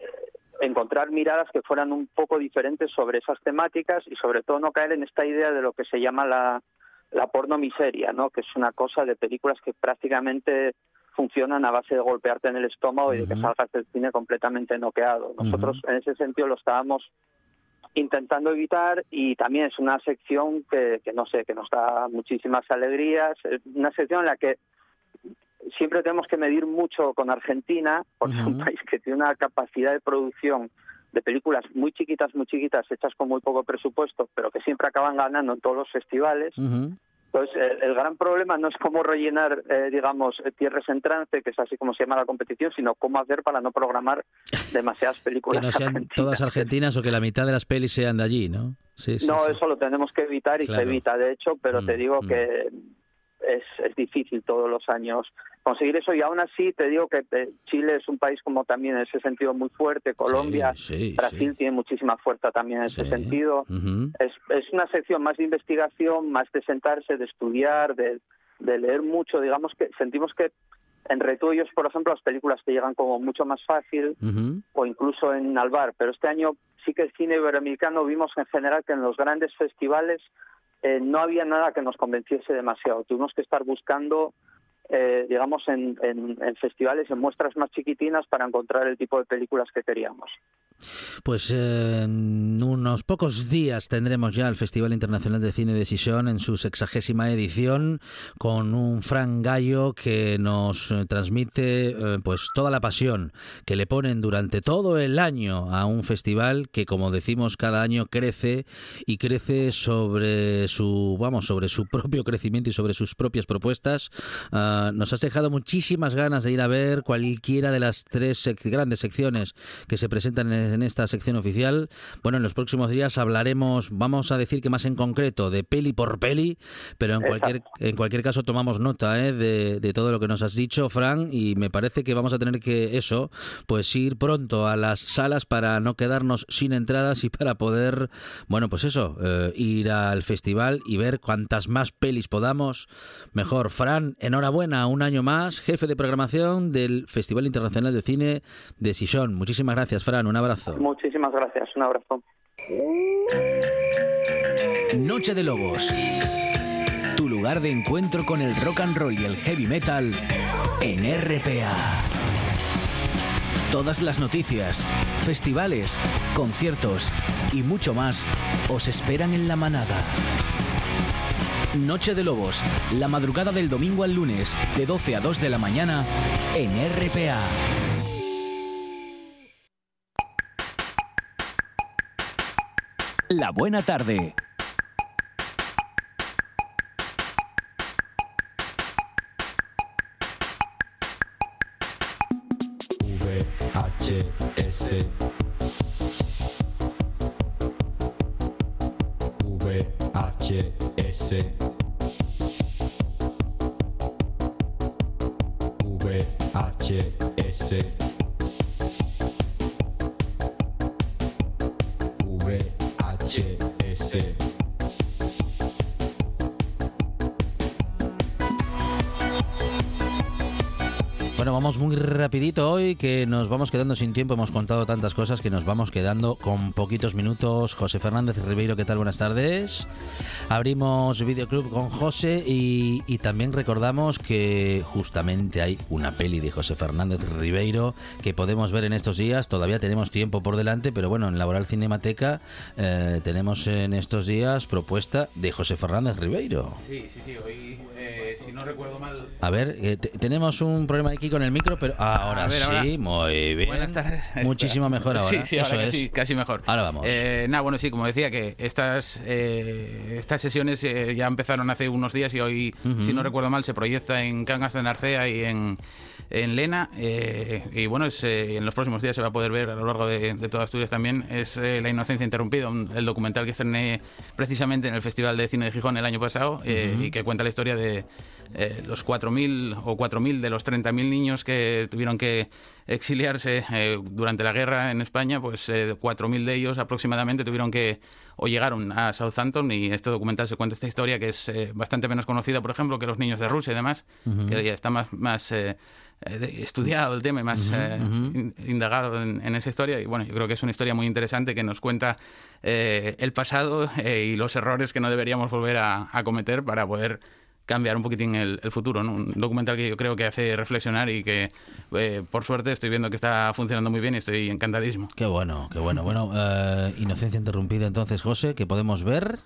encontrar miradas que fueran un poco diferentes sobre esas temáticas y sobre todo no caer en esta idea de lo que se llama la, la porno miseria, ¿no? que es una cosa de películas que prácticamente funcionan a base de golpearte en el estómago y de que salgas del cine completamente noqueado. Nosotros en ese sentido lo estábamos intentando evitar y también es una sección que, que no sé, que nos da muchísimas alegrías, una sección en la que siempre tenemos que medir mucho con Argentina, porque es un país que tiene una capacidad de producción de películas muy chiquitas, muy chiquitas, hechas con muy poco presupuesto, pero que siempre acaban ganando en todos los festivales. Pues el, gran problema no es cómo rellenar, eh, digamos, tierras en trance, que es así como se llama la competición, sino cómo hacer para no programar demasiadas películas. que no sean todas argentinas o que la mitad de las pelis sean de allí, ¿no? Sí, no, eso lo tenemos que evitar y se evita, de hecho, pero te mm, digo mm. que es, es difícil todos los años conseguir eso. Y aún así te digo que eh, Chile es un país como también en ese sentido muy fuerte, Colombia, Brasil tiene muchísima fuerza también en ese sentido. es, es una sección más de investigación, más de sentarse, de estudiar, de, de leer mucho, digamos que sentimos que en Retuyos, por ejemplo, las películas te llegan como mucho más fácil, o incluso en Alvar, pero este año sí que el cine iberoamericano vimos en general que en los grandes festivales eh, no había nada que nos convenciese demasiado. Tuvimos que estar buscando, eh, digamos, en, festivales, en muestras más chiquitinas para encontrar el tipo de películas que queríamos. Pues en unos pocos días tendremos ya el Festival Internacional de Cine de Sison en su sexagésima edición con un Fran Gallo que nos eh, transmite eh, pues toda la pasión que le ponen durante todo el año a un festival que como decimos cada año crece y crece sobre su vamos sobre su propio crecimiento y sobre sus propias propuestas. Nos has dejado muchísimas ganas de ir a ver cualquiera de las tres grandes secciones que se presentan en en esta sección oficial. Bueno, en los próximos días hablaremos, vamos a decir que más en concreto, de peli por peli, pero en cualquier, en cualquier caso tomamos nota ¿eh? de, todo lo que nos has dicho, Fran, y me parece que vamos a tener que eso, pues ir pronto a las salas para no quedarnos sin entradas y para poder, bueno, pues eso, eh, ir al festival y ver cuantas más pelis podamos, mejor. Fran, enhorabuena, un año más, jefe de programación del Festival Internacional de Cine de Sison. Muchísimas gracias, Fran, un abrazo. Muchísimas gracias, un abrazo. Noche de Lobos. Tu lugar de encuentro con el rock and roll y el heavy metal en RPA. Todas las noticias, festivales, conciertos y mucho más os esperan en la manada. Noche de Lobos, la madrugada del domingo al lunes, de 12 a 2 de la mañana, en RPA. La Buena Tarde. VHS. VHS. Vamos muy rapidito hoy, que nos vamos quedando sin tiempo. Hemos contado tantas cosas que nos vamos quedando con poquitos minutos. José Fernández Ribeiro, ¿qué tal? Buenas tardes. Abrimos Videoclub con José y, también recordamos que justamente hay una peli de José Fernández Ribeiro que podemos ver en estos días. Todavía tenemos tiempo por delante, pero bueno, en Laboral Cinemateca eh, tenemos en estos días propuesta de José Fernández Ribeiro. Sí, sí, sí. Hoy, eh, si no recuerdo mal... A ver, eh, tenemos un problema aquí con el micro, pero ahora sí, muy bien. Buenas tardes. Muchísimo mejor ahora. Sí, sí, ahora sí, casi mejor. Ahora vamos. Eh, nada, bueno, sí, como decía, que estas, eh, estas sesiones eh, ya empezaron hace unos días y hoy, si no recuerdo mal, se proyecta en Cangas de Narcea y en, en Lena. y bueno, es, en los próximos días se va a poder ver a lo largo de, de toda Asturias también. Es La Inocencia Interrumpida, el documental que estrené precisamente en el Festival de Cine de Gijón el año pasado y que cuenta la historia de eh, los 4.000 o 4.000 de los 30.000 niños que tuvieron que exiliarse eh, durante la guerra en España, pues 4.000 eh, de ellos aproximadamente tuvieron que o llegaron a Southampton y este documental se cuenta esta historia que es bastante menos conocida, por ejemplo, que los niños de Rusia y demás, que ya está más, más estudiado el tema y más indagado en, esa historia. Y bueno, yo creo que es una historia muy interesante que nos cuenta el pasado y los errores que no deberíamos volver a, a cometer para poder cambiar un poquitín el, futuro. ¿no? Un documental que yo creo que hace reflexionar y que, eh, por suerte, estoy viendo que está funcionando muy bien y estoy encantadísimo. Qué bueno, qué bueno. Bueno, eh, Inocencia Interrumpida, entonces, José, que podemos ver.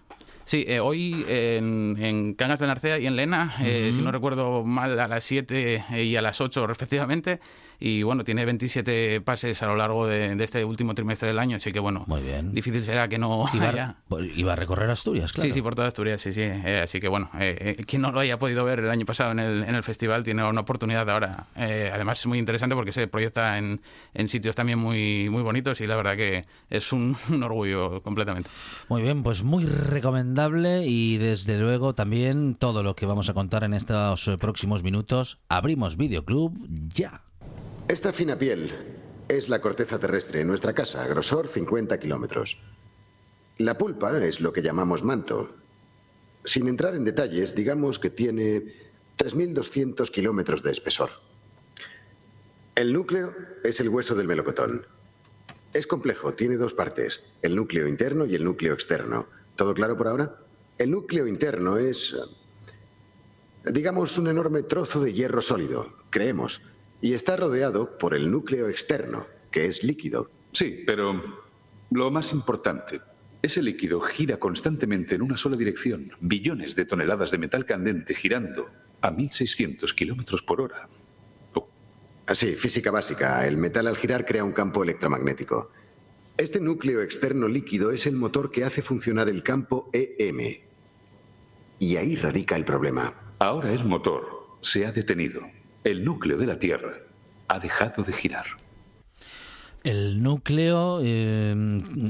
Sí, eh, hoy en, en, Cangas de Narcea y en Lena, eh, si no recuerdo mal, a las 7 y a las 8 respectivamente y bueno, tiene 27 pases a lo largo de, este último trimestre del año, así que bueno, Muy bien. difícil será que no iba, haya... Iba a recorrer Asturias, claro. Sí, sí, por toda Asturias, sí, sí. Eh, así que bueno, eh, eh, quien no lo haya podido ver el año pasado en el, en el festival tiene una oportunidad ahora. Eh, además es muy interesante porque se proyecta en, en, sitios también muy, muy bonitos y la verdad que es un, un orgullo completamente. Muy bien, pues muy recomendable y desde luego también todo lo que vamos a contar en estos próximos minutos. Abrimos Videoclub ya. Esta fina piel es la corteza terrestre, nuestra casa, grosor 50 kilómetros. La pulpa es lo que llamamos manto. Sin entrar en detalles, digamos que tiene 3.200 kilómetros de espesor. El núcleo es el hueso del melocotón. Es complejo, tiene dos partes, el núcleo interno y el núcleo externo. ¿Todo claro por ahora? El núcleo interno es, digamos, un enorme trozo de hierro sólido, creemos y está rodeado por el núcleo externo, que es líquido. Sí, pero lo más importante, ese líquido gira constantemente en una sola dirección, billones de toneladas de metal candente girando a 1600 kilómetros por hora. Oh. Así, física básica. El metal al girar crea un campo electromagnético. Este núcleo externo líquido es el motor que hace funcionar el campo EM. Y ahí radica el problema. Ahora el motor se ha detenido el núcleo de la Tierra ha dejado de girar. El núcleo, eh,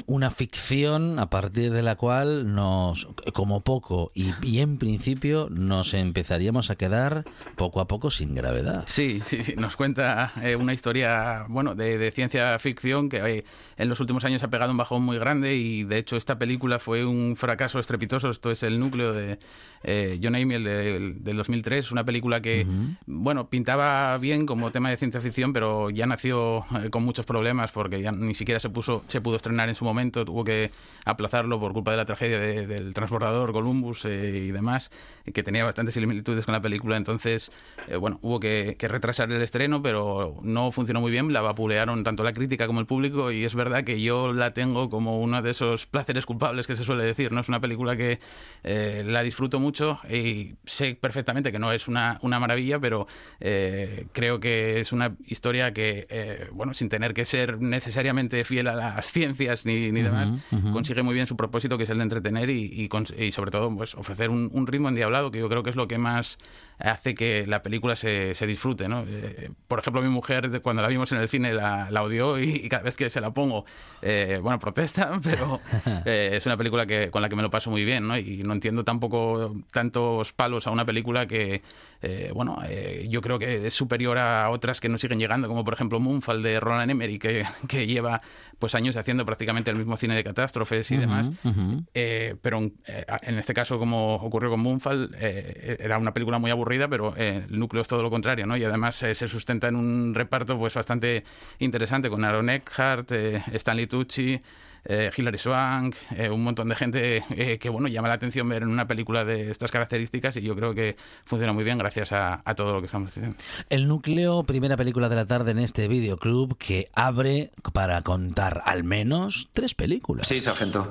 una ficción a partir de la cual nos, como poco y, y, en principio, nos empezaríamos a quedar poco a poco sin gravedad. Sí, sí, sí. nos cuenta eh, una historia, bueno, de, de, ciencia ficción que eh, en los últimos años ha pegado un bajón muy grande y, de hecho, esta película fue un fracaso estrepitoso. Esto es el núcleo de eh, John Amiel del, del 2003, una película que, uh -huh. bueno, pintaba bien como tema de ciencia ficción, pero ya nació eh, con muchos problemas porque ya ni siquiera se puso se pudo estrenar en su momento, tuvo que aplazarlo por culpa de la tragedia de, del transbordador Columbus eh, y demás, que tenía bastantes similitudes con la película, entonces, eh, bueno, hubo que, que, retrasar el estreno, pero no funcionó muy bien, la vapulearon tanto la crítica como el público y es verdad que yo la tengo como uno de esos placeres culpables que se suele decir, ¿no? Es una película que eh, la disfruto mucho y sé perfectamente que no es una, una maravilla, pero eh, creo que es una historia que, bueno, sin tener que ser necesariamente fiel a las ciencias ni, ni demás, uh -huh, uh -huh. consigue muy bien su propósito, que es el de entretener y, y, y sobre todo pues, ofrecer un, un, ritmo endiablado, que yo creo que es lo que más hace que la película se, se disfrute. ¿no? Eh, por ejemplo, mi mujer, cuando la vimos en el cine, la, odió y, y, cada vez que se la pongo, eh, bueno, protesta, pero eh, es una película que, con la que me lo paso muy bien, ¿no? Y no entiendo tampoco tantos palos a una película que, eh, bueno, eh, yo creo que es superior a otras que nos siguen llegando, como por ejemplo Moonfall de Roland Emmerich, que, que lleva pues años haciendo prácticamente el mismo cine de catástrofes y uh -huh, demás. Uh -huh. eh, pero eh, en este caso, como ocurrió con Moonfall, eh, era una película muy aburrida, pero eh, el núcleo es todo lo contrario, ¿no? Y además se sustenta en un reparto pues bastante interesante con Aaron Eckhart, eh, Stanley Tucci, eh, Hilary Swank, eh, un montón de gente eh, que bueno llama la atención ver en una película de estas características y yo creo que funciona muy bien gracias a, a, todo lo que estamos haciendo. El núcleo, primera película de la tarde en este videoclub que abre para contar al menos tres películas. Sí, sargento.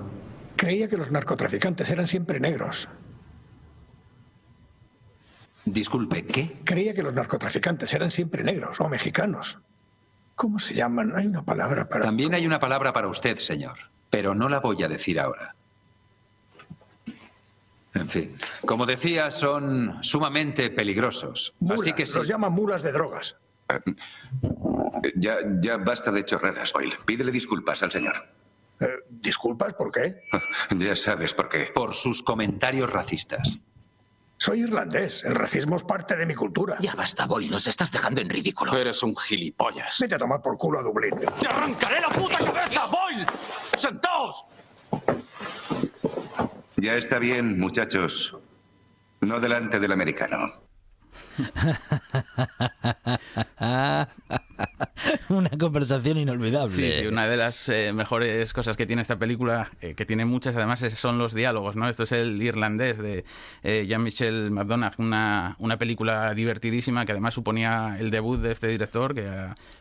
Creía que los narcotraficantes eran siempre negros. Disculpe, ¿qué? Creía que los narcotraficantes eran siempre negros o mexicanos. ¿Cómo se llaman? Hay una palabra para... También hay una palabra para usted, señor, pero no la voy a decir ahora. En fin, como decía, son sumamente peligrosos. Mulas, así que sí. Los llaman mulas de drogas. Ya, ya basta de chorradas, Boyle. Pídele disculpas al señor. Eh, ¿Disculpas por qué? Ya sabes por qué. Por sus comentarios racistas. Soy irlandés. El racismo es parte de mi cultura. Ya basta, Boyle. Nos estás dejando en ridículo. Eres un gilipollas. Vete a tomar por culo a Dublín. ¡Te arrancaré la puta cabeza, Boyle! ¡Sentaos! Ya está bien, muchachos. No delante del americano. una conversación inolvidable. Sí, una de las eh, mejores cosas que tiene esta película, eh, que tiene muchas además, son los diálogos, ¿no? Esto es el irlandés de eh, Jean-Michel McDonagh, una, una película divertidísima que además suponía el debut de este director, que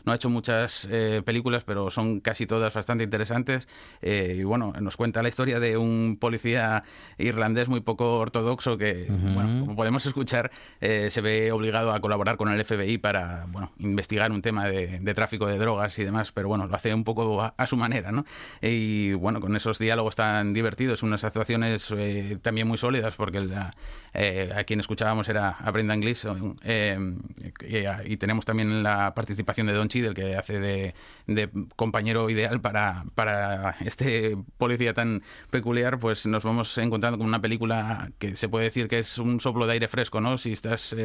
no ha hecho muchas películas, pero son casi todas bastante interesantes. y bueno, nos cuenta la historia de un policía irlandés muy poco ortodoxo que, bueno, como podemos escuchar, se ve obligado a colaborar con el FBI para, bueno, investigar un tema de, tráfico de drogas y demás, pero bueno, lo hace un poco a, su manera, ¿no? Y bueno, con esos diálogos tan divertidos, unas actuaciones eh, también muy sólidas, porque eh, a quien escuchábamos era a Brendan Gleeson, eh, y, tenemos también la participación de Don Cheadle, que hace de, compañero ideal para, para este policía tan peculiar, pues nos vamos encontrando con una película que se puede decir que es un soplo de aire fresco, ¿no? Si estás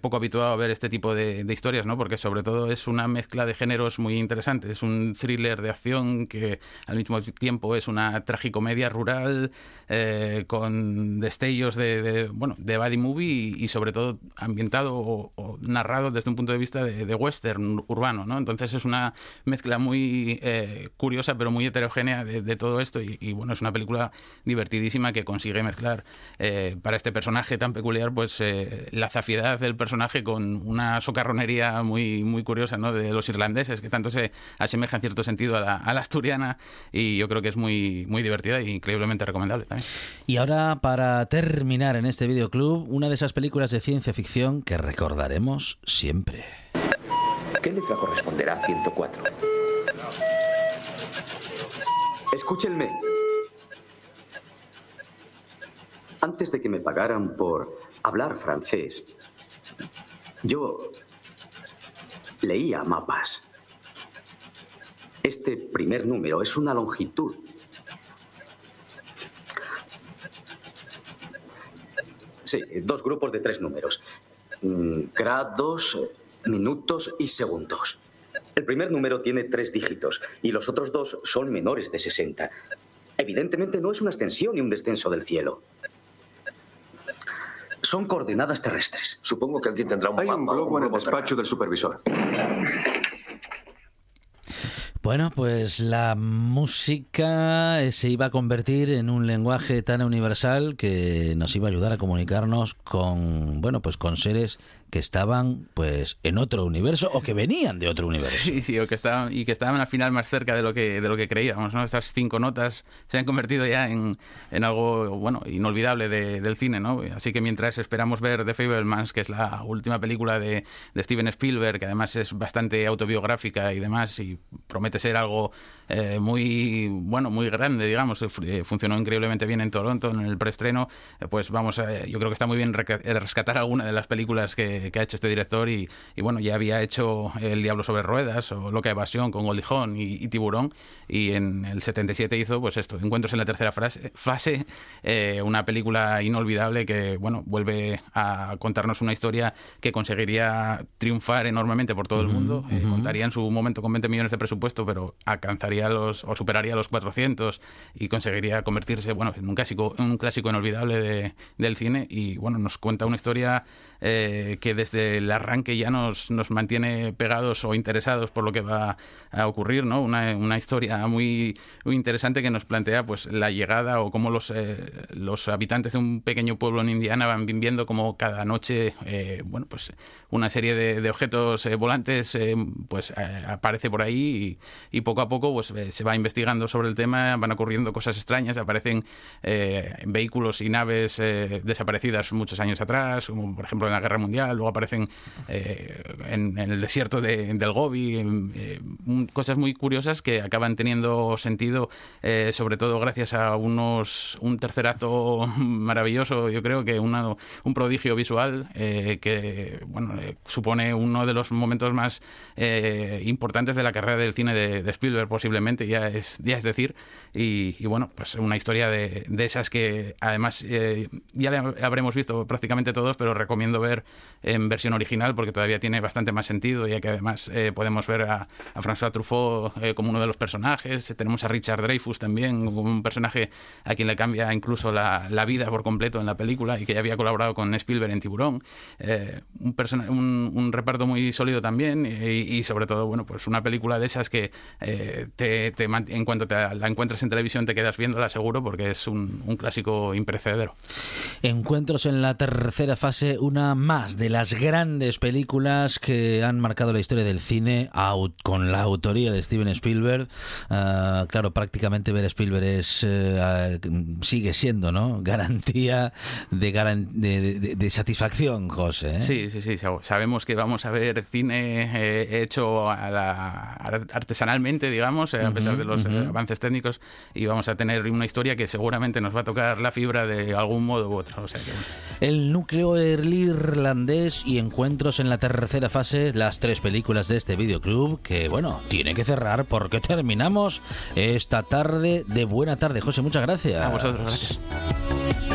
poco habituado a ver este tipo de, de historias, ¿no? Porque sobre todo es una mezcla de géneros muy interesante. Es un thriller de acción que al mismo tiempo es una tragicomedia rural eh, con destellos de, bueno de body movie y, sobre todo ambientado o, narrado desde un punto de vista de, western urbano, ¿no? Entonces es una mezcla muy eh, curiosa pero muy heterogénea de, todo esto y, bueno es una película divertidísima que consigue mezclar eh, para este personaje tan peculiar pues la zafiedad del personaje con una socarronería muy muy curiosa, ¿no? De los irlandeses, que tanto se asemeja en cierto sentido a la, asturiana y yo creo que es muy, muy divertida e increíblemente recomendable también. Y ahora, para terminar en este videoclub, una de esas películas de ciencia ficción que recordaremos siempre. ¿Qué letra corresponderá a 104? Escúchenme. Antes de que me pagaran por hablar francés, yo leía mapas. Este primer número es una longitud. Sí, dos grupos de tres números. Mm, grados, minutos y segundos. El primer número tiene tres dígitos y los otros dos son menores de 60. Evidentemente no es una extensión ni un descenso del cielo. Son coordenadas terrestres. Supongo que alguien tendrá un Hay un globo en el despacho del supervisor. Bueno, pues la música se iba a convertir en un lenguaje tan universal que nos iba a ayudar a comunicarnos con, bueno, pues con seres estaban pues en otro universo o que venían de otro universo. Sí, sí, o que estaban y que estaban al final más cerca de lo que de lo que creíamos, ¿no? Estas cinco notas se han convertido ya en, en algo bueno, inolvidable del cine, ¿no? Así que mientras esperamos ver The Fablemans, que es la última película de, de Steven Spielberg, que además es bastante autobiográfica y demás y promete ser algo eh, muy bueno, muy grande, digamos, eh, funcionó increíblemente bien en Toronto en el preestreno, eh, pues vamos, yo creo que está muy bien rescatar alguna de las películas que que, ha hecho este director y, bueno, ya había hecho El Diablo sobre Ruedas o Loca Evasión con Goldie Hawn y, Tiburón y en el 77 hizo pues esto, Encuentros en la tercera fase, eh, una película inolvidable que, bueno, vuelve a contarnos una historia que conseguiría triunfar enormemente por todo el mundo, eh, contaría en su momento con 20 millones de presupuesto, pero alcanzaría los o superaría los 400 y conseguiría convertirse, bueno, en un clásico, un clásico inolvidable del cine. Y, bueno, nos cuenta una historia eh, que desde el arranque ya nos, nos mantiene pegados o interesados por lo que va a ocurrir, ¿no? Una, una historia muy, muy, interesante que nos plantea pues la llegada o cómo los, eh, los habitantes de un pequeño pueblo en Indiana van viviendo como cada noche, eh, bueno, pues una serie de, objetos eh, volantes pues aparece por ahí y, poco a poco pues se va investigando sobre el tema, van ocurriendo cosas extrañas, aparecen vehículos y naves desaparecidas muchos años atrás, como por ejemplo en la Guerra Mundial, luego aparecen eh, en, el desierto del Gobi, eh, cosas muy curiosas que acaban teniendo sentido, eh, sobre todo gracias a unos un tercer acto maravilloso, yo creo que un prodigio visual que bueno supone uno de los momentos más importantes de la carrera del cine de, Spielberg, posiblemente, ya es, ya es decir, y, bueno, pues una historia de, de esas que además ya la habremos visto prácticamente todos, pero recomiendo ver en versión original porque todavía tiene bastante más sentido, ya que además eh, podemos ver a, François Truffaut eh, como uno de los personajes, tenemos a Richard Dreyfus también un personaje a quien le cambia incluso la, vida por completo en la película y que ya había colaborado con Spielberg en Tiburón, eh, un reparto muy sólido también y, sobre todo, bueno, pues una película de esas que eh, te, en cuanto te la encuentras en televisión te quedas viéndola seguro porque es un, un clásico imprecedero. Encuentros en la tercera fase, una más de las grandes películas que han marcado la historia del cine con la autoría de Steven Spielberg. Ah, claro, prácticamente ver Spielberg es eh, sigue siendo, ¿no? Garantía de, de, satisfacción, José. ¿eh? Sí, sí, sí. Sabemos que vamos a ver cine eh, hecho artesanalmente, digamos, a pesar de los avances técnicos, y vamos a tener una historia que seguramente nos va a tocar la fibra de algún modo u otro. O sea El núcleo irlandés y encuentros en la tercera fase, las tres películas de este videoclub, que bueno, tiene que cerrar porque terminamos esta tarde de buena tarde. José, muchas gracias. A vosotros, gracias.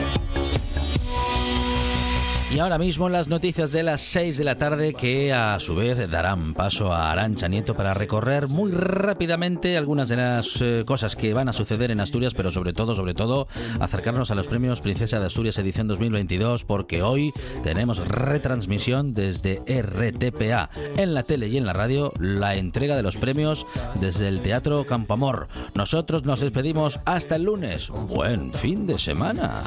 Y ahora mismo las noticias de las 6 de la tarde que a su vez darán paso a Arancha Nieto para recorrer muy rápidamente algunas de las eh, cosas que van a suceder en Asturias, pero sobre todo, sobre todo, acercarnos a los premios Princesa de Asturias edición 2022 porque hoy tenemos retransmisión desde RTPA en la tele y en la radio la entrega de los premios desde el Teatro Campoamor. Nosotros nos despedimos hasta el lunes. Buen fin de semana.